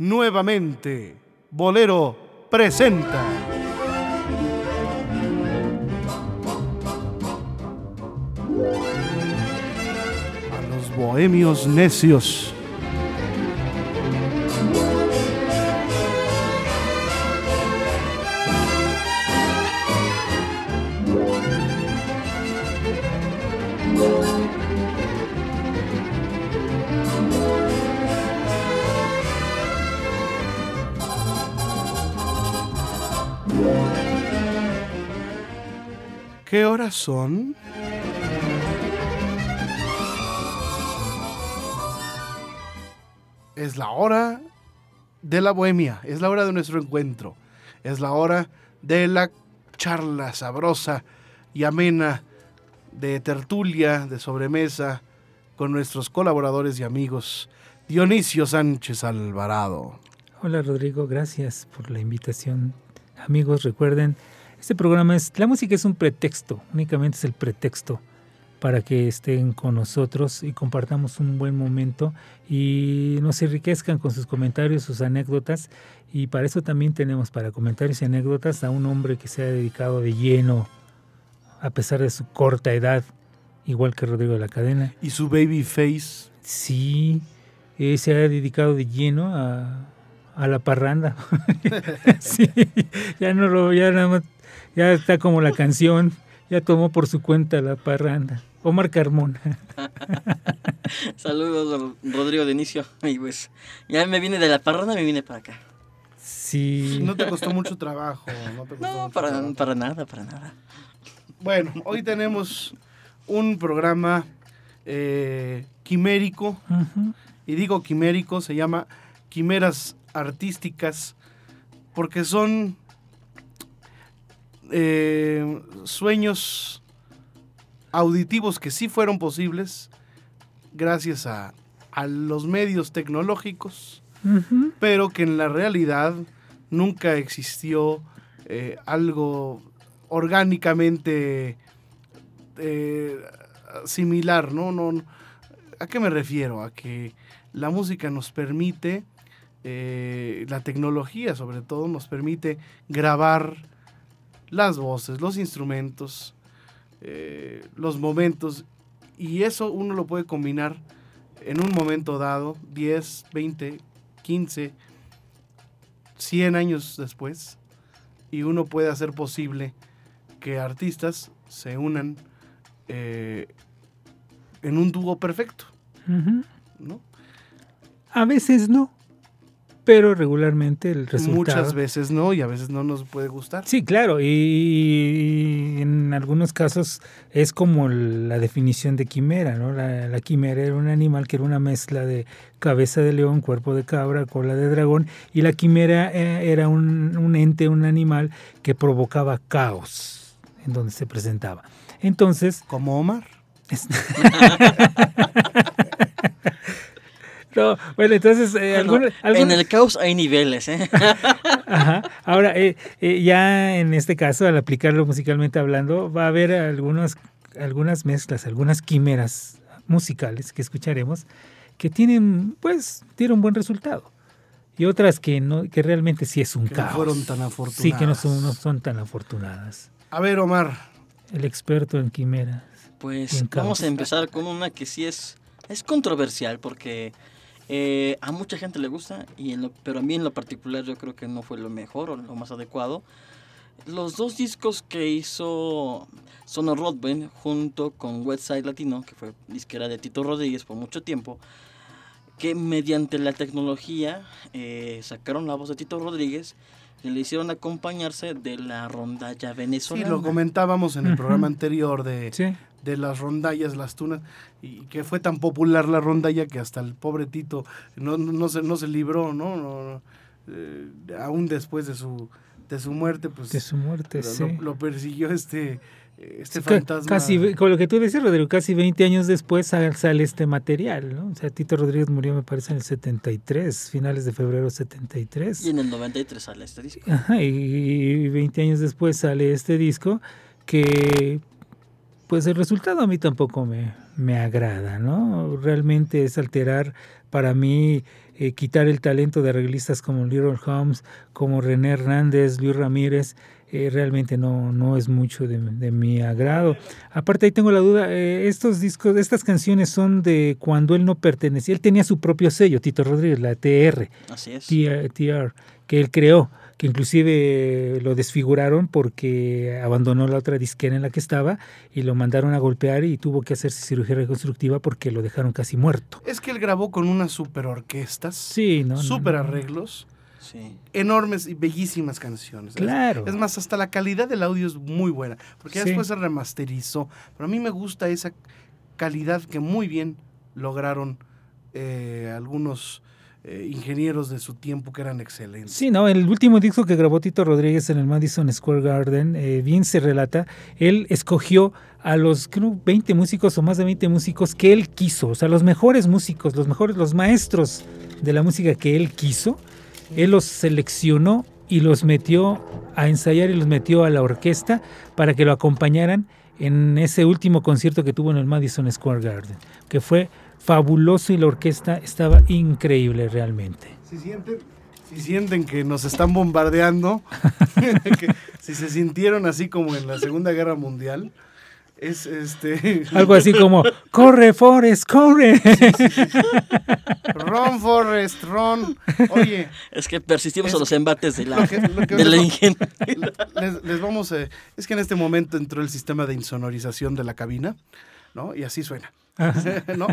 nuevamente, Bolero presenta. A los bohemios necios. ¿Qué horas son? Es la hora de la bohemia, es la hora de nuestro encuentro, es la hora de la charla sabrosa y amena de tertulia, de sobremesa, con nuestros colaboradores y amigos. Dionisio Sánchez Alvarado. Hola Rodrigo, gracias por la invitación. Amigos, recuerden, este programa es, la música es un pretexto, únicamente es el pretexto para que estén con nosotros y compartamos un buen momento y nos enriquezcan con sus comentarios, sus anécdotas. Y para eso también tenemos para comentarios y anécdotas a un hombre que se ha dedicado de lleno, a pesar de su corta edad, igual que Rodrigo de la Cadena. ¿Y su baby face? Sí, eh, se ha dedicado de lleno a, a la parranda. sí, ya no lo, ya nada más, ya está como la canción, ya tomó por su cuenta la parranda. Omar Carmona. Saludos, Rodrigo de inicio. Y pues, ya me vine de la parranda, me vine para acá. Sí. No te costó mucho trabajo. No, te costó No, mucho para, trabajo. para nada, para nada. Bueno, hoy tenemos un programa eh, quimérico. Y digo quimérico, se llama Quimeras Artísticas, porque son eh, sueños auditivos que sí fueron posibles gracias a, a los medios tecnológicos, pero que en la realidad nunca existió eh, algo orgánicamente eh, similar, ¿no? No, no. ¿A qué me refiero? A que la música nos permite, eh, la tecnología sobre todo, nos permite grabar las voces, los instrumentos, eh, los momentos, y eso uno lo puede combinar en un momento dado, 10, 20, 15, 100 años después, y uno puede hacer posible que artistas se unan eh, en un dúo perfecto. ¿no? A veces no, pero regularmente el resultado. Muchas veces no, y a veces no nos puede gustar. Sí, claro, y, en algunos casos es como la definición de quimera, ¿no? La, la quimera era un animal que era una mezcla de cabeza de león, cuerpo de cabra, cola de dragón, y la quimera eh, era un, un ente, un animal que provocaba caos en donde se presentaba. Entonces, Como Omar. No, bueno, entonces, eh, en el caos hay niveles, ¿eh? Ajá. Ahora, eh, eh, ya en este caso, al aplicarlo musicalmente hablando, va a haber algunas, algunas mezclas, algunas quimeras musicales que escucharemos que tienen, pues, tienen un buen resultado. Y otras que no, que realmente sí es un Que no caos. fueron tan afortunadas. Sí, que no son, no son tan afortunadas. A ver, Omar, El experto en quimeras. Pues vamos a empezar con una que sí es, es controversial porque eh, a mucha gente le gusta, y en lo- pero a mí en lo particular yo creo que no fue lo mejor o lo más adecuado. Los dos discos que hizo Sono Rodben junto con Westside Latino, que fue disquera de Tito Rodríguez por mucho tiempo, que mediante la tecnología eh, sacaron la voz de Tito Rodríguez y le hicieron acompañarse de la rondalla sí, venezolana. lo comentábamos en el programa anterior de, Sí. De las rondallas, las tunas, y que fue tan popular la rondalla que hasta el pobre Tito no, no, no se, no se libró, ¿no? No, no, eh, aún después de su, de su muerte, pues De su muerte, lo, sí. lo- lo persiguió este, este fantasma. Casi, con lo que tú decías, Rodrigo, casi 20 años después sal- sale este material, ¿no? O sea, Tito Rodríguez murió, me parece, en el 73, finales de febrero 73. Y en el 93 sale este disco. Ajá, y 20 años después sale este disco que, pues el resultado a mí tampoco me, me agrada, ¿no? Realmente es alterar para mí eh, quitar el talento de arreglistas como Little Holmes, como René Hernández, Luis Ramírez, eh, realmente no, no es mucho de, mi agrado. Aparte ahí tengo la duda, eh, estos discos, estas canciones son de cuando él no pertenecía, él tenía su propio sello, Tito Rodríguez, la TR, Así es. TR, que él creó que inclusive lo desfiguraron porque abandonó la otra disquera en la que estaba y lo mandaron a golpear y tuvo que hacerse cirugía reconstructiva porque lo dejaron casi muerto. Es que él grabó con unas super orquestas, sí, ¿no? super arreglos. Sí. enormes y bellísimas canciones. Claro. Es, más, hasta la calidad del audio es muy buena, porque después se remasterizó. Pero a mí me gusta esa calidad que muy bien lograron eh, algunos eh, ingenieros de su tiempo que eran excelentes. Sí, no, el último disco que grabó Tito Rodríguez en el Madison Square Garden, eh, bien se relata, él escogió a los creo, 20 músicos o más de 20 músicos que él quiso, o sea, los mejores músicos, los mejores, los maestros de la música que él quiso, él los seleccionó y los metió a ensayar y los metió a la orquesta para que lo acompañaran en ese último concierto que tuvo en el Madison Square Garden, que fue fabuloso y la orquesta estaba increíble realmente. Si sienten, si sienten que nos están bombardeando, si se sintieron así como en la Segunda Guerra Mundial, es este. Algo así como: ¡Corre, Forrest, corre! ron, Forrest, ron. Oye. Es que persistimos a los embates de la, de la les, les, vamos a. Es que en este momento entró el sistema de insonorización de la cabina, ¿no? Y así suena. ¿No?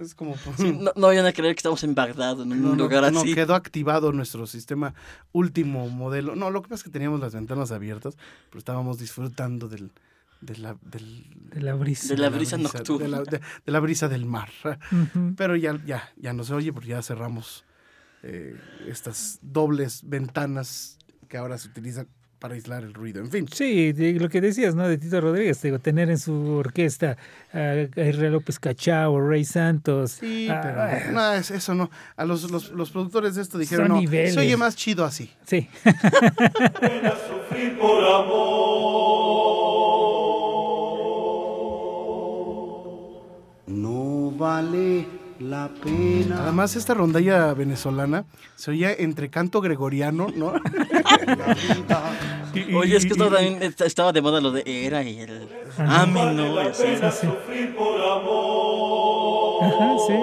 Es como... no, no, vayan a creer que estamos en Bagdad, en un lugar así. No, quedó activado nuestro sistema último modelo. No, lo que pasa es que teníamos las ventanas abiertas, pero estábamos disfrutando del, de, la, de la brisa. De la brisa, nocturna. De la, brisa del mar. Pero ya, ya, ya no se oye porque ya cerramos eh, estas dobles ventanas que ahora se utilizan para aislar el ruido, en fin. Sí, lo que decías, ¿no? De Tito Rodríguez, digo, tener en su orquesta a Israel López Cachao, Rey Santos. Sí, pero no, eso no. A los, los, los, productores de esto dijeron, no, se oye más chido así. Sí. no vale la pena. Además, esta rondalla venezolana se oía entre canto gregoriano, ¿no? Oye, es que esto también estaba de moda lo de era y el amén, ¿no? Ajá, sí.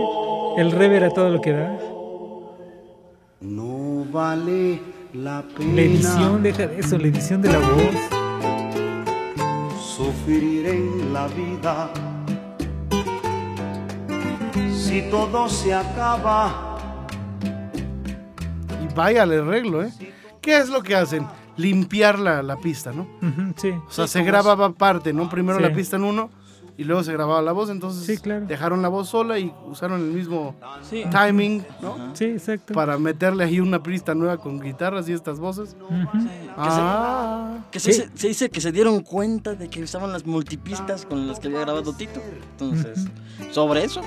El rever a todo lo que da. No vale la pena. La edición, deja de eso, la edición de la voz. Sufrir en la vida si todo se acaba. Y vaya al arreglo, ¿eh? ¿Qué es lo que hacen? Limpiar la, la pista, ¿no? sí. O sea, se grababa parte, ¿no? Primero la pista en uno y luego se grababa la voz, entonces dejaron la voz sola y usaron el mismo timing, ¿no? Sí, exacto. Para meterle ahí una pista nueva con guitarras y estas voces. ah. Que, se, dice que se dieron cuenta de que usaban las multipistas con las que había grabado Tito. Entonces, sobre eso.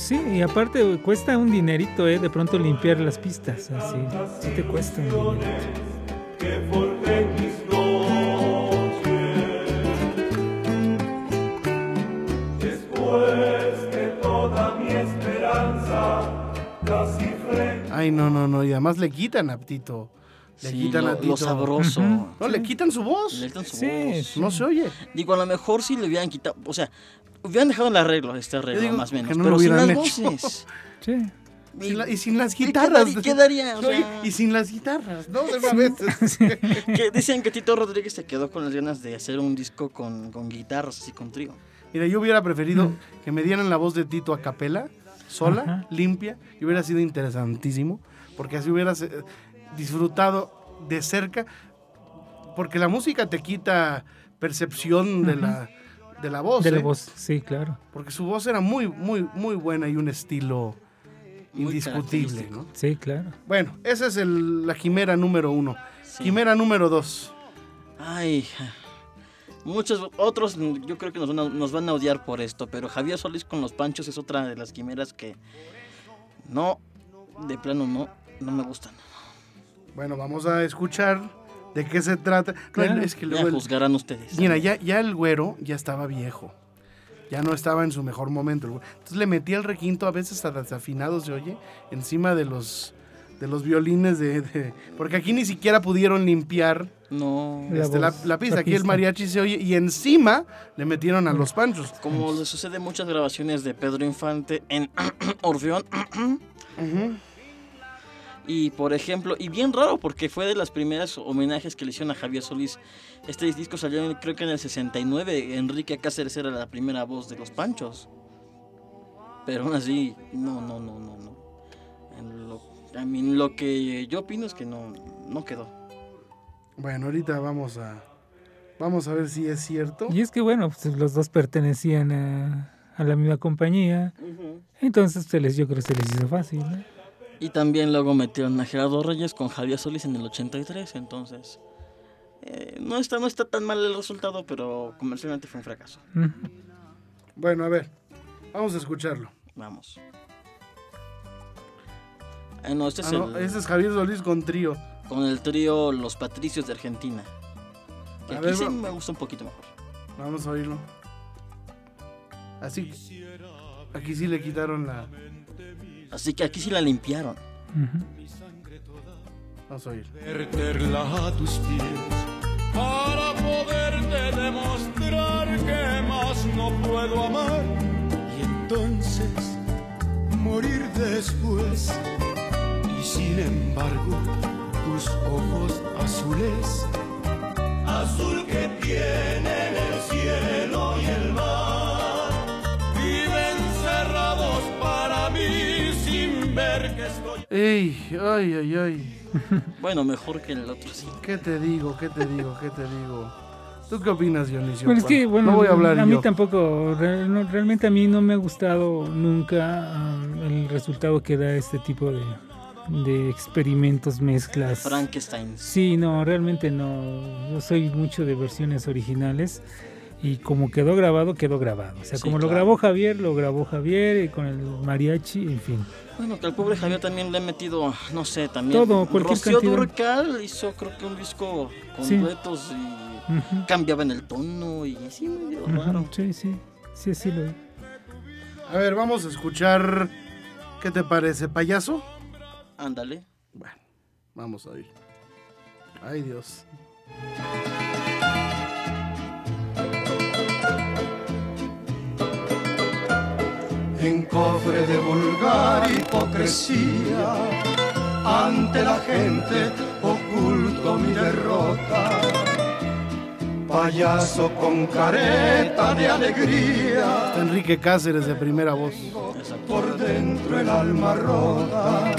Sí, y aparte cuesta un dinerito, ¿eh? De pronto limpiar las pistas, así. Sí te cuesta un Ay, no, no, no, y además le quitan a Le quitan lo, a Tito. sabroso. No, le quitan su voz. Le quitan su voz. No se oye. Digo, a lo mejor sí le hubieran quitado, o sea, hubieran dejado el arreglo, este arreglo, más o menos. pero sin las voces. Sí. Y, sin las guitarras. ¿Qué quedaría? y sin las guitarras, ¿no? De una vez. que dicen que Tito Rodríguez se quedó con las ganas de hacer un disco con, con guitarras, así con trío. Mira, yo hubiera preferido que me dieran la voz de Tito a capela, sola, limpia, y hubiera sido interesantísimo, porque así hubieras eh, disfrutado de cerca, porque la música te quita percepción de la de la voz. De la ¿eh? voz, sí, claro. Porque su voz era muy, muy, muy buena y un estilo indiscutible, ¿no? Sí, claro. Bueno, esa es el, la quimera número uno. Quimera número dos. Ay, muchos otros yo creo que nos van, a, nos van a odiar por esto, pero Javier Solís con los panchos es otra de las quimeras que no, de plano no, no me gustan. Bueno, vamos a escuchar de qué se trata. es que luego juzgarán ustedes. Mira, ya, ya el güero ya estaba viejo. ya no estaba en su mejor momento. Entonces le metía el requinto, a veces hasta desafinado se oye, encima de los de los violines de, de- porque aquí ni siquiera pudieron limpiar No. La este, la, voz, la pista. la Aquí el mariachi se oye y encima le metieron a los panchos. Como le sucede en muchas grabaciones de Pedro Infante en Orfeón. Ujú. Y por ejemplo, y bien raro porque fue de las primeras homenajes que le hicieron a Javier Solís. Este disco salió en- creo que en el 69. Enrique Cáceres era la primera voz de los Panchos. Pero aún así, no, no, no, no, no. En lo, a mí lo que yo opino es que no, no quedó. Bueno, ahorita vamos a vamos a ver si es cierto. Y es que bueno, pues, los dos pertenecían a, a la misma compañía. Entonces se les, yo creo que se les hizo fácil. ¿no? Y también luego metieron a Gerardo Reyes con Javier Solís en el 83. Entonces, eh, no, está, no está tan mal el resultado, pero comercialmente fue un fracaso. Ujú. Bueno, a ver. Vamos a escucharlo. Vamos. Ah, no, este es Ah, no, el, ese es Javier Solís con trío. con el trío Los Patricios de Argentina. Que A aquí ver, sí me gusta un poquito mejor. Vamos a oírlo. Así. Aquí sí le quitaron la. Así que aquí sí la limpiaron. Ujú. Vamos a oír. verterla a tus pies para poderte demostrar que más no puedo amar y entonces morir después y sin embargo tus ojos azules azul que tienen el cielo ¡Ey! ¡Ay, ay, ay! Bueno, mejor que el otro, sí. ¿Qué te digo? ¿Qué te digo? ¿Qué te digo? ¿Tú qué opinas, Dionisio? Bueno, es que, bueno, no voy a hablar mí yo. tampoco, re- no, realmente a mí no me ha gustado nunca um, el resultado que da este tipo de, de experimentos, mezclas. Frankenstein. Sí, no, realmente no. Yo soy mucho de versiones originales y como quedó grabado, quedó grabado. O sea, Sí, como lo grabó Javier, lo grabó Javier y con el mariachi, en fin. Bueno, que al pobre Javier también le ha metido, no sé, también. Todo, cualquier Rocío cantidad. Durcal hizo, creo que un disco con Sí. duetos y Ujú, cambiaban el tono y así medio raro. Sí, sí, sí, sí lo A ver, vamos a escuchar. ¿Qué te parece, payaso? Ándale. Bueno, vamos a oír. Ay, Dios. En cofre de vulgar hipocresía. Ante la gente oculto mi derrota. Payaso con careta de alegría, Enrique Cáceres de primera voz. Por dentro el alma rota.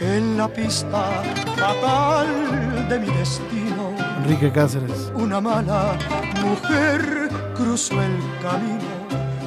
En la pista fatal de mi destino, Enrique Cáceres. una mala mujer cruzó el camino.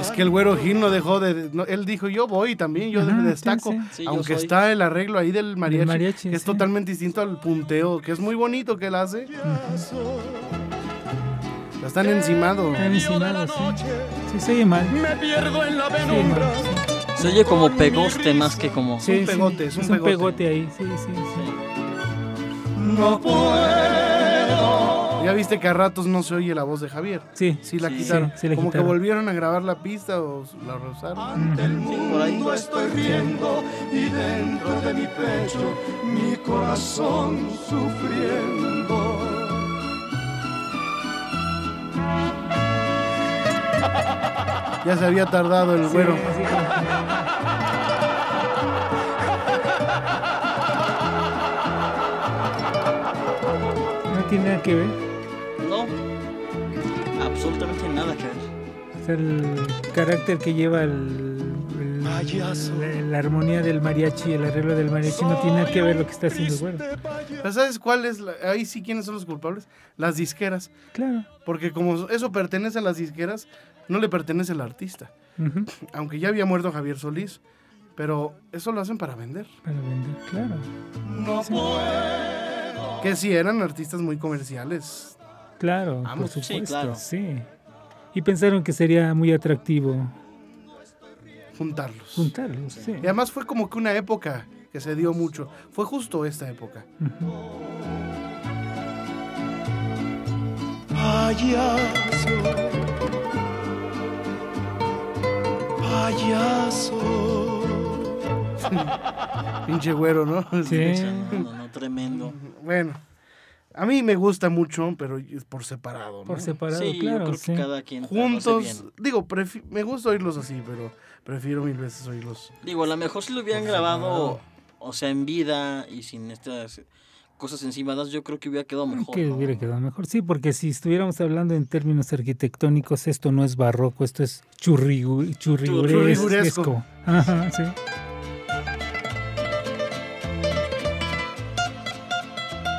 Es que el güero Gil no dejó de. no, él dijo, yo voy también, yo Ajá, destaco. sí. Sí, yo Aunque está el arreglo ahí del mariachi, mariachi, que es totalmente distinto al punteo, que es muy bonito que él hace. Ya Están encimados. Están encimados, sí. Sí, se oye mal. Me pierdo en la penumbra. Se oye como pegoste más que como. Sí, un sí, pegote, es un un pegote. pegote ahí, sí, sí, sí. No puedo. Ya viste que a ratos no se oye la voz de Javier. Sí, Sí la Sí, quitaron. sí, sí la Como quitaron. que volvieron a grabar la pista o la reusaron. Ante el mundo estoy riendo y dentro de mi pecho mi corazón sufriendo. Ya se había tardado el güero. Sí, sí, sí. No tiene nada que ver. Absolutamente nada que ver. Sea, el carácter que lleva el, el- Payaso. la, la armonía del mariachi, el arreglo del mariachi, no tiene nada que ver lo que está haciendo el güero. ¿Sabes cuál es? la- ahí sí, ¿quiénes son los culpables? Las disqueras. Claro. Porque como eso pertenece a las disqueras, no le pertenece al artista. Ujú. Aunque ya había muerto Javier Solís, pero eso lo hacen para vender. Para vender, claro. No Sí. puedo. Que sí, eran artistas muy comerciales. Claro, Vamos. por Sí, supuesto. claro. sí. Y pensaron que sería muy atractivo juntarlos. juntarlos. Sí. Y además fue como que una época que se dio mucho. Fue justo esta época. Ujú. Payaso. Payaso. Pinche güero, ¿no? Sí. No, no, no, tremendo. Bueno, a mí me gusta mucho, pero es por separado. ¿no? Por separado, Sí, yo claro. creo sí. que cada quien hace bien. Juntos, digo, prefi- me gusta oírlos así, pero prefiero mil veces oírlos. Digo, a lo mejor si lo hubieran grabado, separado. o sea, en vida y sin estas cosas encimadas, yo creo que hubiera quedado mejor. Que ¿no? hubiera quedado mejor. Sí, porque si estuviéramos hablando en términos arquitectónicos, esto no es barroco, esto es churrigu- churriguresco. Churriguresco. Ajá, sí.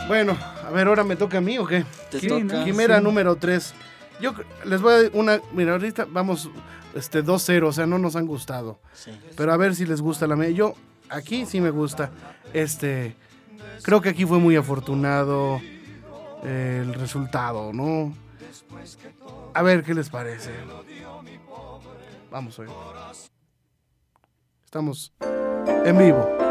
Bueno, a ver, ahora me toca a mí o qué? Quimera sí. número 3. Yo les voy a dar una. Mira, ahorita vamos este 2-0, o sea, no nos han gustado. Sí. Pero a ver si les gusta la mía. Yo, aquí sí me gusta. Este. Creo que aquí fue muy afortunado eh, el resultado, ¿no? A ver qué les parece. Vamos a ver. Estamos en vivo.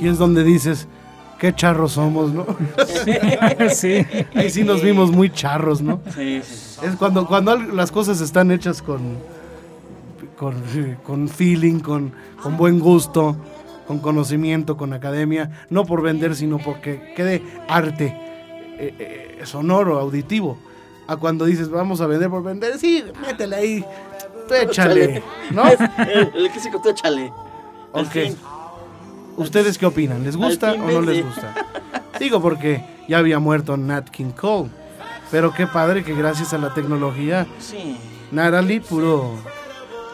Y es donde dices, qué charros somos, ¿no? sí. Ahí sí nos vimos muy charros, ¿no? Sí, sí. Es cuando, cuando las cosas están hechas con, con, con feeling, con, con buen gusto, con conocimiento, con academia, no por vender, sino porque quede arte eh, eh, sonoro, auditivo. A cuando dices, vamos a vender por vender, sí, métele ahí, tú échale, ¿no? El, el que se contó, échale. Al Ok. ¿Ustedes qué opinan? ¿Les gusta o no les gusta? Digo porque ya había muerto Nat King Cole, pero qué padre que gracias a la tecnología Sí. Natalie pudo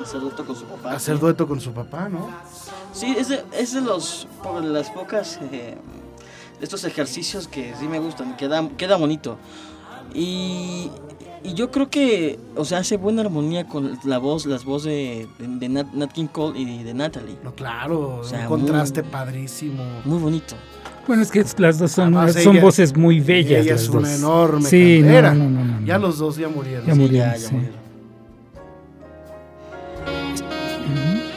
Hacer dueto con su papá. hacer sí. dueto con su papá, ¿no? Sí, es de, es de los, po- las pocas eh, estos ejercicios que sí me gustan, queda, queda bonito. Y, y yo creo que, o sea, hace buena armonía con la voz, las voces de, de, de Nat, Nat King Cole y de Natalie. No, claro, O sea, un contraste muy- padrísimo. Muy bonito. Bueno, es que las dos son, Además, son ella- voces muy bellas. ella las es una dos. enorme Sí, no, no, no, no, no. Ya los dos ya murieron. Ya Sí, murieron, ya, ya sí. murieron.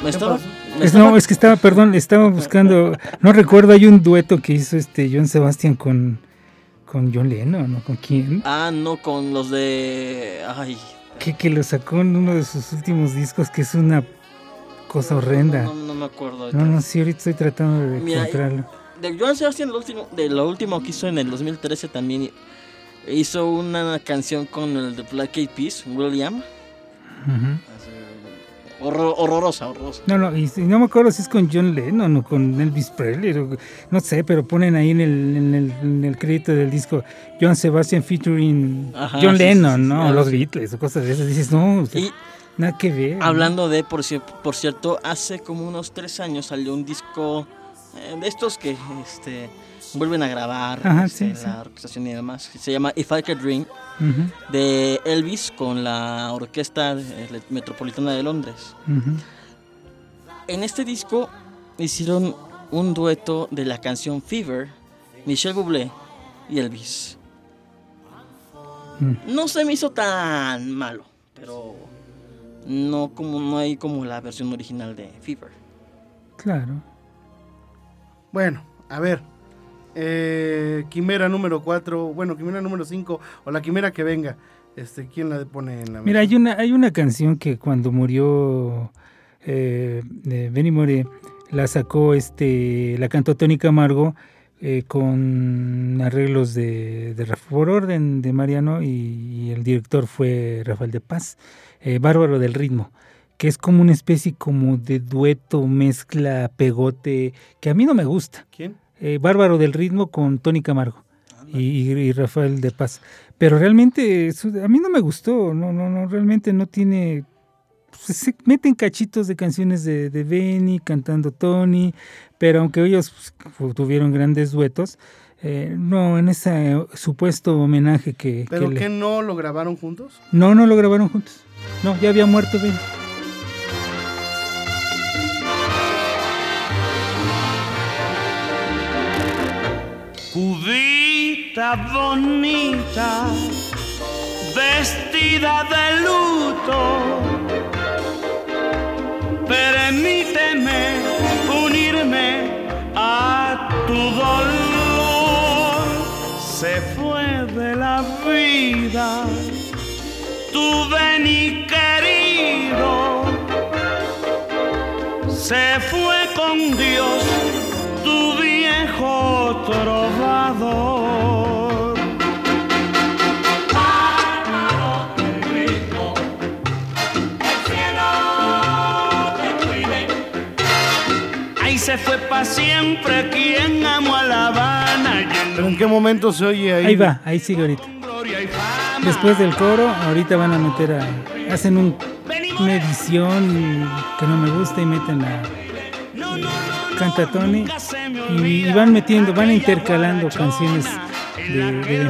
Me estaba, me no, es que estaba, perdón, estaba buscando, no recuerdo, hay un dueto que hizo este John Sebastian con, con John Lennon, ¿no? ¿Con quién? Ah, no, con los de... Ay. Que, que lo sacó en uno de sus últimos discos, que es una cosa horrenda. No, no me acuerdo. No, no, sí, ahorita estoy tratando de Mira, encontrarlo. De Joan Sebastián, lo último, de lo último que hizo en el 2013 también hizo una canción con el de Black Eyed Peas, William. Así, horror- horrorosa, horrorosa. No, no, y, no me acuerdo si es con John Lennon o con Elvis Presley, o- no sé, pero ponen ahí en el, en el, en el crédito del disco John Sebastian featuring Ajá, John sí, Lennon, sí, sí, ¿no? algo Los. Beatles o cosas de esas. Dices, no, sea, Y nada que ver. ¿no? hablando de, por, por cierto, hace como unos tres años salió un disco eh, de estos que este, vuelven a grabar Ajá, este, sí, sí. la orquestación y demás. Se llama If I Could Dream, de Elvis con la Orquesta Metropolitana de Londres. En este disco hicieron un dueto de la canción Fever, Michel Bublé y Elvis. Mm. No se me hizo tan malo, pero no como no hay como la versión original de Fever. Claro. Bueno, a ver. Eh, quimera número 4, bueno, quimera número 5 o la quimera que venga. Este, ¿Quién la pone en la Mira, hay una, hay una canción que cuando murió eh, eh, Benny More la sacó, este, la cantó Tony Camargo eh, con arreglos de, de por orden de Mariano y, y el director fue Rafael de Paz, eh, Bárbaro del Ritmo, que es como una especie como de dueto, mezcla, pegote, que a mí no me gusta. ¿Quién? Eh, Bárbaro del Ritmo con Tony Camargo y, Rafael de Paz. Pero realmente eso- a mí no me gustó, no, no, no, realmente no tiene... pues, se meten cachitos de canciones de, de Benny cantando Tony, pero aunque ellos pues, tuvieron grandes duetos, eh, no, en ese supuesto homenaje que... ¿Pero que le- qué no lo grabaron juntos? No, no lo grabaron juntos. No, ya había muerto Benny. Bonita, vestida de luto, permíteme unirme a tu dolor. Se fue de la vida tu Beni querido, se fue con Dios tu viejo trovador. Fue pa' siempre quien amó a La Habana ¿Pero en qué momento se oye ahí? Ahí va, ahí sigue ahorita. Después del coro, ahorita van a meter a... Hacen un- una edición que no me gusta y meten a... Canta Tony y, y van metiendo, van intercalando canciones de, de que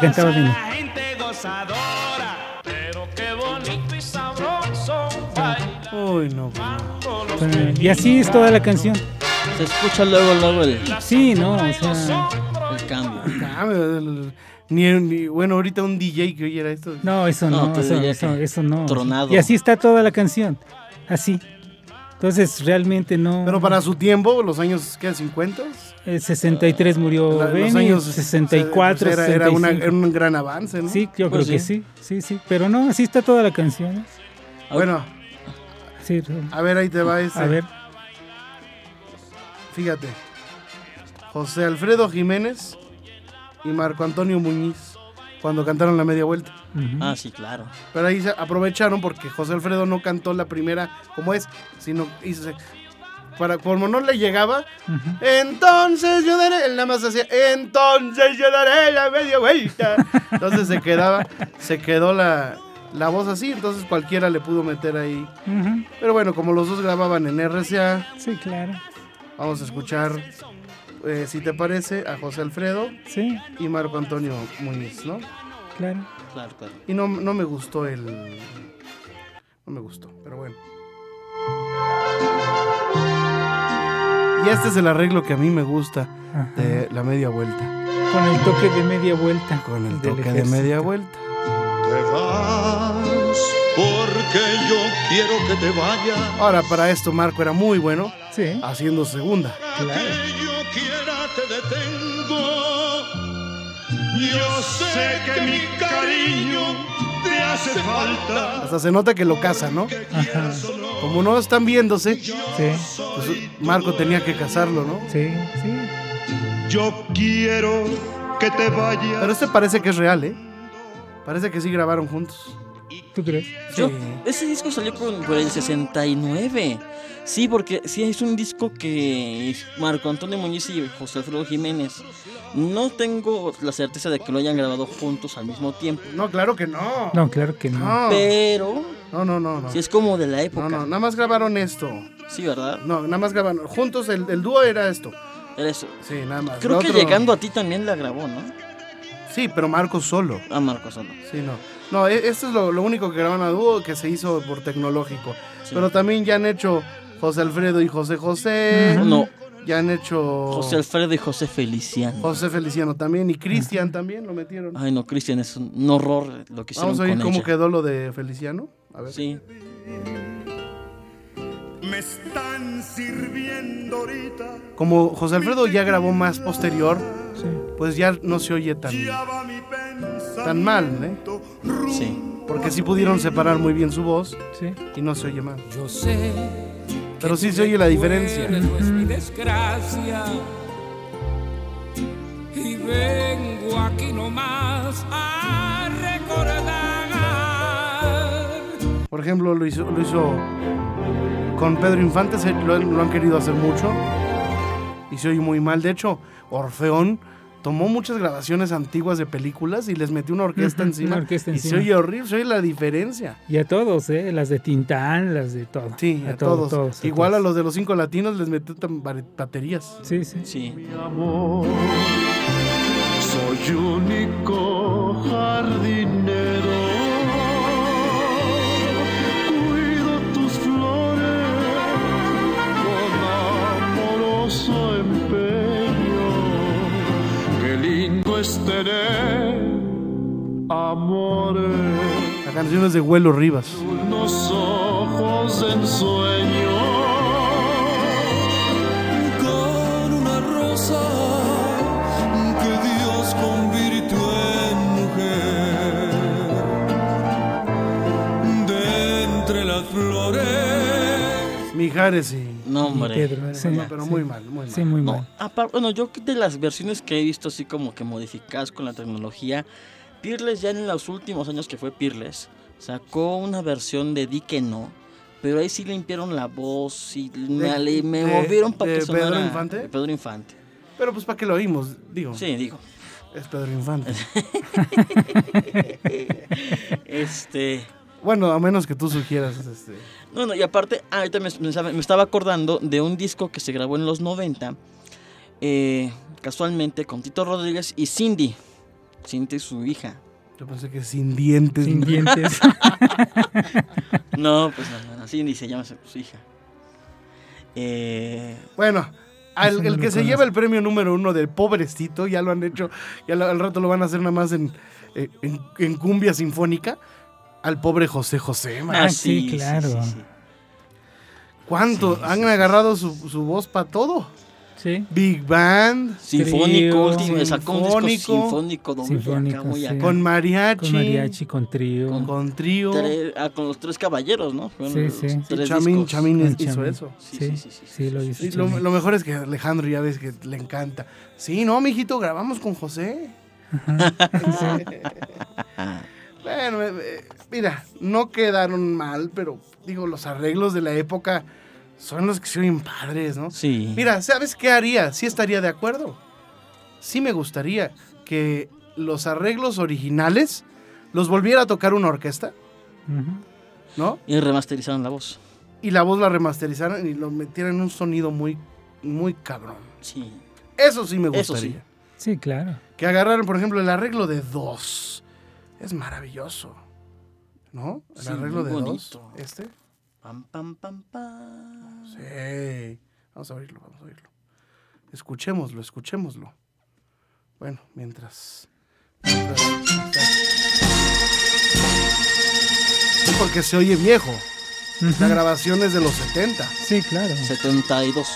cantaba baila Uy, no. no. Pero- Y así es toda la canción. Se escucha luego, luego el, Sí, no, o sea... el cambio. El- ni, ni- bueno, ahorita un DJ que oyera esto. No, eso No, no, eso, eso, eso no. tronado. Y así está toda la canción, así. Entonces realmente no... Pero para su tiempo, los años, ¿qué? ¿50? El 63 murió La- los Benny, años 64, pues, era, era una- 65. era un gran avance, ¿no? Sí, yo Pues creo que sí, sí, sí. Pero no, así está toda la canción. ¿eh? Bueno, Sí, a ver, ahí te va este. a ver. Fíjate. José Alfredo Jiménez y Marco Antonio Muñiz cuando cantaron la media vuelta. Ah, sí, claro. Pero ahí se aprovecharon porque José Alfredo no cantó la primera como es, sino hizo para como no le llegaba, entonces yo daré, él nada más hacía, entonces yo daré la media vuelta. Entonces se quedaba, se quedó la, la voz así, entonces cualquiera le pudo meter ahí. Pero bueno, como los dos grababan en RCA, Sí, claro. Vamos a escuchar, eh, si te parece, a José Alfredo Sí, y Marco Antonio Muñiz, ¿no? claro. Claro, claro. Y no, no me gustó el... No me gustó, pero bueno. Y este es el arreglo que a mí me gusta Ajá. de la media vuelta. Con el toque de media vuelta. Con el toque de media vuelta. Te vas porque yo quiero que te vayas. Ahora, para esto Marco era muy bueno Sí, haciendo segunda. claro. Que yo quiera te detengo. Yo sé que mi cariño te hace falta. Hasta se nota que lo casa, ¿no? Ajá. Como no están viéndose, Sí, pues Marco tenía que casarlo, ¿no? sí, sí. Yo quiero que te vayas. Pero este parece que es real, ¿eh? Parece que sí grabaron juntos. ¿Tú crees? Yo- Sí. ese disco salió por, por el 69. Sí, porque sí es un disco que Marco Antonio Muñiz y José Alfredo Jiménez. No tengo la certeza de que lo hayan grabado juntos al mismo tiempo. No, claro que no. No, claro que no. No, Pero no, no, no. no. sí es como de la No, época. no, nada más grabaron esto. Sí, ¿verdad? No, nada más grabaron. Juntos el, el dúo era esto. Era eso. Sí, nada más. Creo Lo que otro- llegando a ti también la grabó, ¿no? Sí, pero Marco solo. A Marco solo. Sí, no. No, e- esto es lo, lo único que graban a dúo que se hizo por tecnológico. Sí. Pero también ya han hecho José Alfredo y José José. No, Ya han hecho José Alfredo y José Feliciano. José Feliciano también. Y Cristian también lo metieron. Ay, no, Cristian, es un un horror lo que hicieron Vamos a oír con cómo ella. quedó lo de Feliciano. A ver. Sí. Me están sirviendo ahorita. Como José Alfredo ya grabó más posterior, Sí. Pues ya no se oye tan, tan mal, ¿eh? Sí. Porque sí pudieron separar muy bien su voz Sí. y no se oye mal. Yo sé Pero sí se oye la diferencia. no es mi desgracia. Y vengo aquí nomás a recordar. Por ejemplo, lo hizo, lo hizo con Pedro Infante, se- lo, lo han querido hacer mucho y se oye muy mal. De hecho, Orfeón tomó muchas grabaciones antiguas de películas y les metió una orquesta encima. una orquesta y encima. se oye horrible, se oye la diferencia. Y a todos, ¿eh? Las de Tintán, las de todo. Sí, a, todo, todos. Igual a todos. los de los cinco latinos les metió baterías. Sí, sí. Sí. amor. Soy único jardinero. Lindo es tener amores. La canción es de Huelo Rivas. Unos ojos de ensueño con una rosa que Dios convirtió en mujer. De entre las flores. Mijares y... No, hombre. Pedro, sí, No, pero sí. muy mal, muy mal. Sí, muy No, mal. bueno, yo de las versiones que he visto así como que modificadas con la tecnología, Peerless ya en los últimos años que fue Peerless, sacó una versión de Di que no, pero ahí sí limpiaron la voz y me, le- me de- movieron para que sonara Pedro Infante? de Pedro Infante. Pero pues para qué lo oímos, digo. Sí, digo. Es Pedro Infante. Este, bueno, a menos que tú sugieras este. No, no, y aparte, ah, ahorita me, me estaba- me estaba acordando de un disco que se grabó en los 90, eh, casualmente con Tito Rodríguez y Cindy. Cindy, su hija. Yo pensé que sin dientes. Sin dientes. No, pues no, no, no, Cindy se llama su, hija. Eh, Bueno, al- el que se lleva el premio número uno del pobrecito, ya lo han hecho, ya lo- al rato lo van a hacer nada más en, eh, en, en cumbia sinfónica, al pobre José José. man. Ah, sí, claro. ¿Cuánto? sí, Han sí, agarrado su, su voz para todo. Sí. Big Band, Sinfónico, Trío, último, sacó un disco sinfónico, sinfónico doble acá, sinfónico, muy sí. acá. con mariachi, Con mariachi, con trío. Con- con trío. Tre- ah, con los tres caballeros, ¿no? Fueron Sí, sí. Sí, tres. Chamín Con hizo Chamín. eso. Sí, Sí, sí, sí, sí, sí, lo sí, hizo. Sí, lo, Chamín. lo mejor es que Alejandro ya ves que le encanta. Sí, no, mijito, grabamos con José. bueno, eh, eh, mira, no quedaron mal, pero digo, los arreglos de la época son los que se oyen padres, ¿no? Sí. Mira, ¿sabes qué haría? Sí estaría de acuerdo. Sí me gustaría que los arreglos originales los volviera a tocar una orquesta. ¿no? Y remasterizaron la voz. Y la voz la remasterizaran y lo metieran en un sonido muy, muy cabrón. Sí. Eso sí me Eso gustaría. sí. Sí, claro. Que agarraran, por ejemplo, el arreglo de dos. Es maravilloso. ¿No? El Sí, arreglo de bonito. dos. Este. Pam, pam, pam, pam. Sí. Vamos a oírlo, vamos a oírlo. Escuchémoslo, escuchémoslo. Bueno, mientras. mientras- Sí, porque se oye viejo. La grabación es de los 70. Sí, claro. 72.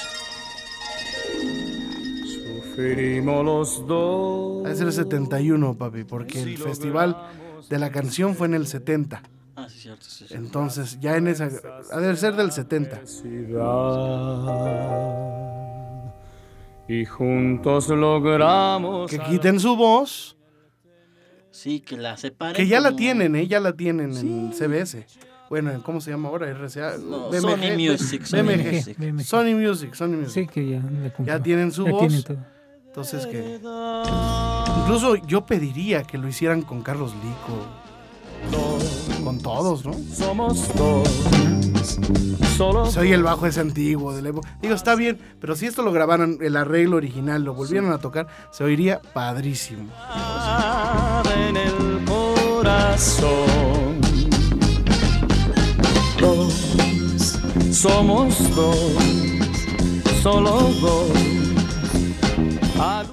Sufrimos los dos. Es el 71, papi, porque el festival de la canción fue en el 70. Ah, sí, cierto. Sí, sí. Entonces, ya en esa. Ha de ser del 70. Ciudad. Y juntos logramos. Que quiten su voz, Sí, que la separen. que ya la tienen, ¿eh? Ya la tienen en CBS. Bueno, ¿en ¿cómo se llama ahora? RCA. No, BMG, Sony Music. Sony BMG. Music. Sony Music, Sony Music. Sí, que ya. Ya tienen su Ya voz. tienen todo. Entonces, que. Incluso yo pediría que lo hicieran con Carlos Lico. Con todos, ¿no? Somos dos. Se oye el bajo ese antiguo de la época. Digo, está bien, pero si esto lo grabaran, el arreglo original, lo volvieran a tocar, se oiría padrísimo. en el corazón. Dos, somos dos, solo dos.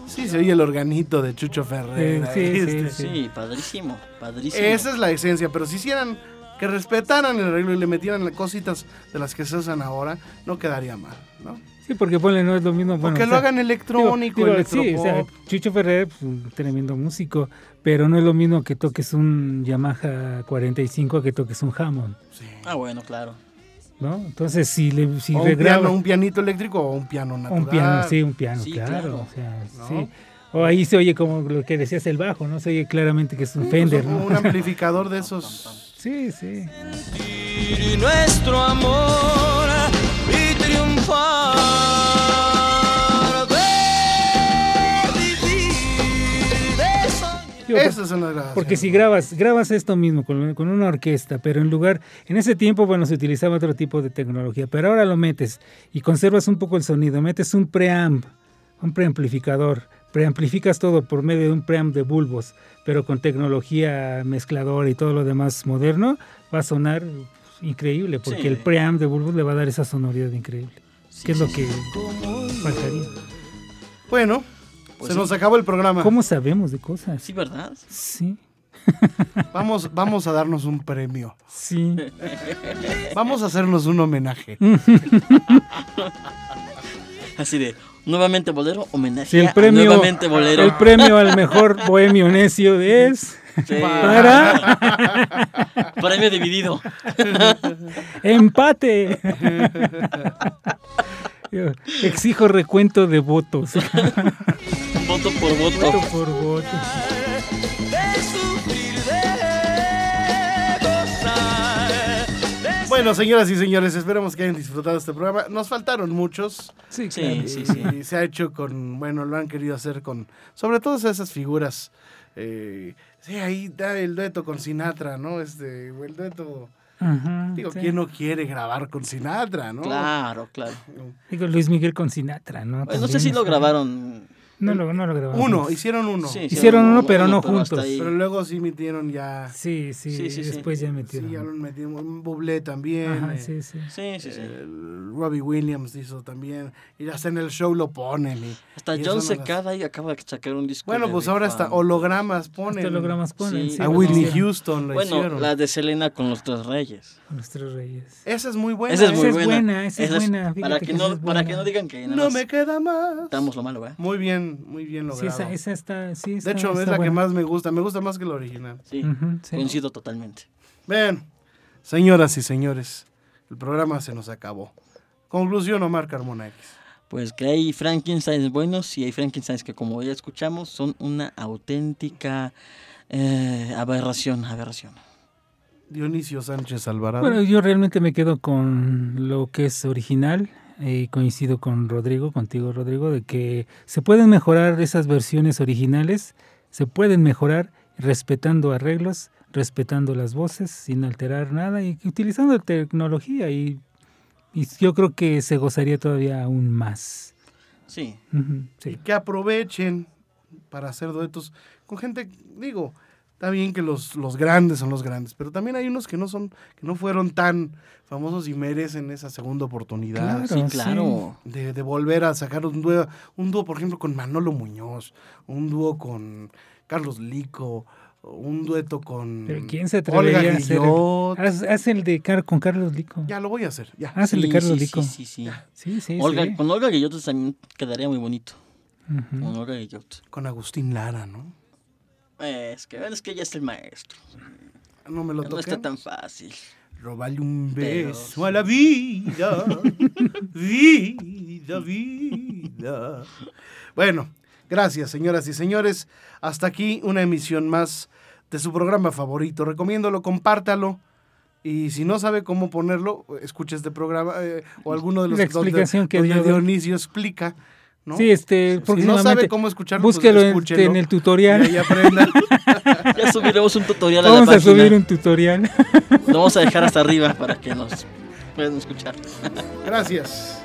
Sí, se oye el organito de Chucho Ferrer. Sí, sí, sí, este. sí. Sí, padrísimo. Padrísimo. Esa es la esencia, pero si hicieran que respetaran el arreglo y le metieran cositas de las que se usan ahora, no quedaría mal, ¿no? Sí, porque ponle, no es lo mismo. Bueno, que o lo sea, hagan electrónico, digo, sí, o sea. Chucho Ferrer, pues, un tremendo músico, pero no es lo mismo que toques un Yamaha 45 que toques un Hammond, Ah, bueno, claro. ¿No? Entonces, si le si o un, regraba- piano, un pianito eléctrico o un piano natural. Un piano, sí, un piano, Sí, claro. claro. O sea, ¿No? sí. O ahí se oye como lo que decías el bajo, ¿no? Se oye claramente que es un Fender, Pues, ¿no? Un amplificador de esos. Sí, sí. Y nuestro amor y triunfar Digo, Esas son las grabaciones. Porque si grabas, grabas esto mismo con, con una orquesta, pero en lugar, en ese tiempo, bueno, se utilizaba otro tipo de tecnología, pero ahora lo metes y conservas un poco el sonido, metes un preamp, un preamplificador, preamplificas todo por medio de un preamp de bulbos, pero con tecnología mezcladora y todo lo demás moderno, va a sonar increíble, porque Sí. el preamp de bulbos le va a dar esa sonoridad increíble. Sí, ¿Qué es sí, lo sí. que faltaría? Bueno, Pues se sí. nos acabó el programa. ¿Cómo sabemos de cosas? Sí, ¿verdad? Sí, Vamos, vamos a darnos un premio. sí. Vamos a hacernos un homenaje. Así de, nuevamente bolero, homenaje Sí, el a premio, nuevamente bolero. el premio al mejor bohemio necio es Sí. para Premio dividido. empate. Yo Exijo recuento de votos. Voto por voto. Voto por voto. de sufrir, de gozar, de Bueno, señoras y señores, esperemos que hayan disfrutado este programa. Nos faltaron muchos. Sí, Sí, claro. sí, sí. Y se ha hecho con, bueno, lo han querido hacer con, sobre todo esas figuras. eh, sí, ahí da el dueto con Sinatra, ¿no? Este, el dueto, Ajá, digo, sí. ¿quién no quiere grabar con Sinatra, no? Claro, claro. Digo Luis Miguel con Sinatra, ¿no? Pues no sé si lo grabaron. No lo, no lo grabamos. Uno, hicieron uno. Sí, Hicieron uno, pero no hasta juntos. Pero luego sí metieron ya, Sí, sí, Sí, sí, sí. después ya sí, metieron. ya lo metieron, un Bublé también. Ajá, eh, sí, sí. Sí, sí, sí. Robbie Williams hizo también. Y hasta en el show lo ponen. y- Hasta y John no las- Secada y acaba de sacar un disco. Bueno, pues ahora hasta hologramas ponen. Hasta hologramas ponen. Sí. sí, A Whitney hicieron. Houston lo Bueno, hicieron. la de Selena con los tres reyes. Con Los tres reyes. Esa es muy buena. esa es ¿eh? muy buena. esa es buena, para que, no, digan que No me queda más. damos lo malo, ¿eh? Muy bien, muy bien Sí, logrado. esa, esa está, sí, de está- hecho, es está la que buena. más me gusta. Me gusta más que la original. Sí, Ujú, sí. coincido totalmente. Bien, señoras y señores, el programa se nos acabó. Conclusión, Omar Carmona X. Pues que hay Frankensteins buenos y hay Frankensteins que como ya escuchamos son una auténtica eh, aberración, aberración. Dionisio Sánchez Alvarado. Bueno, yo realmente me quedo con lo que es original. Y coincido con Rodrigo, contigo Rodrigo, de que se pueden mejorar esas versiones originales, se pueden mejorar respetando arreglos, respetando las voces, sin alterar nada y utilizando tecnología y, y yo creo que se gozaría todavía aún más. Sí, y sí. que aprovechen para hacer duetos con gente, digo, está bien que los, los grandes son los grandes, pero también hay unos que no son, que no fueron tan famosos y merecen esa segunda oportunidad. Claro, sí, sí. claro. De, de volver a sacar un dúo, un dúo, por ejemplo, con Manolo Muñoz, un dúo con Carlos Lico, un dueto con Pero ¿quién se Olga a hacer? Guillot. Haz, haz el de Car con Carlos Lico. Ya lo voy a hacer, ya. Haz el de Carlos sí, Lico. Sí, sí, sí. Sí, sí, Olga, sí. Con Olga Guillot también quedaría muy bonito. Con Olga Guillot. Con Agustín Lara, ¿no? Es que, es que ella es el maestro. No me lo No toqué. está tan fácil. Robarle un beso a la vida. vida, vida. Bueno, gracias, señoras y señores. Hasta aquí una emisión más de su programa favorito. Recomiéndolo, compártalo. Y si no sabe cómo ponerlo, escuche este programa eh, o alguno de los La donde- explicación que. Dionisio explica. ¿No? Sí, este, Si no sabe cómo escucharlo, pues búsquelo en- el y tutorial. ahí aprenda. Ya subiremos un tutorial a la Vamos a página. subir un tutorial. Lo vamos a dejar hasta arriba para que nos puedan escuchar. Gracias.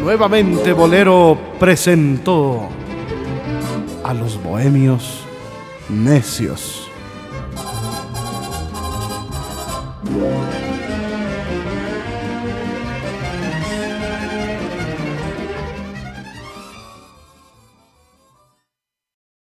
Nuevamente Bolero presentó a los bohemios necios.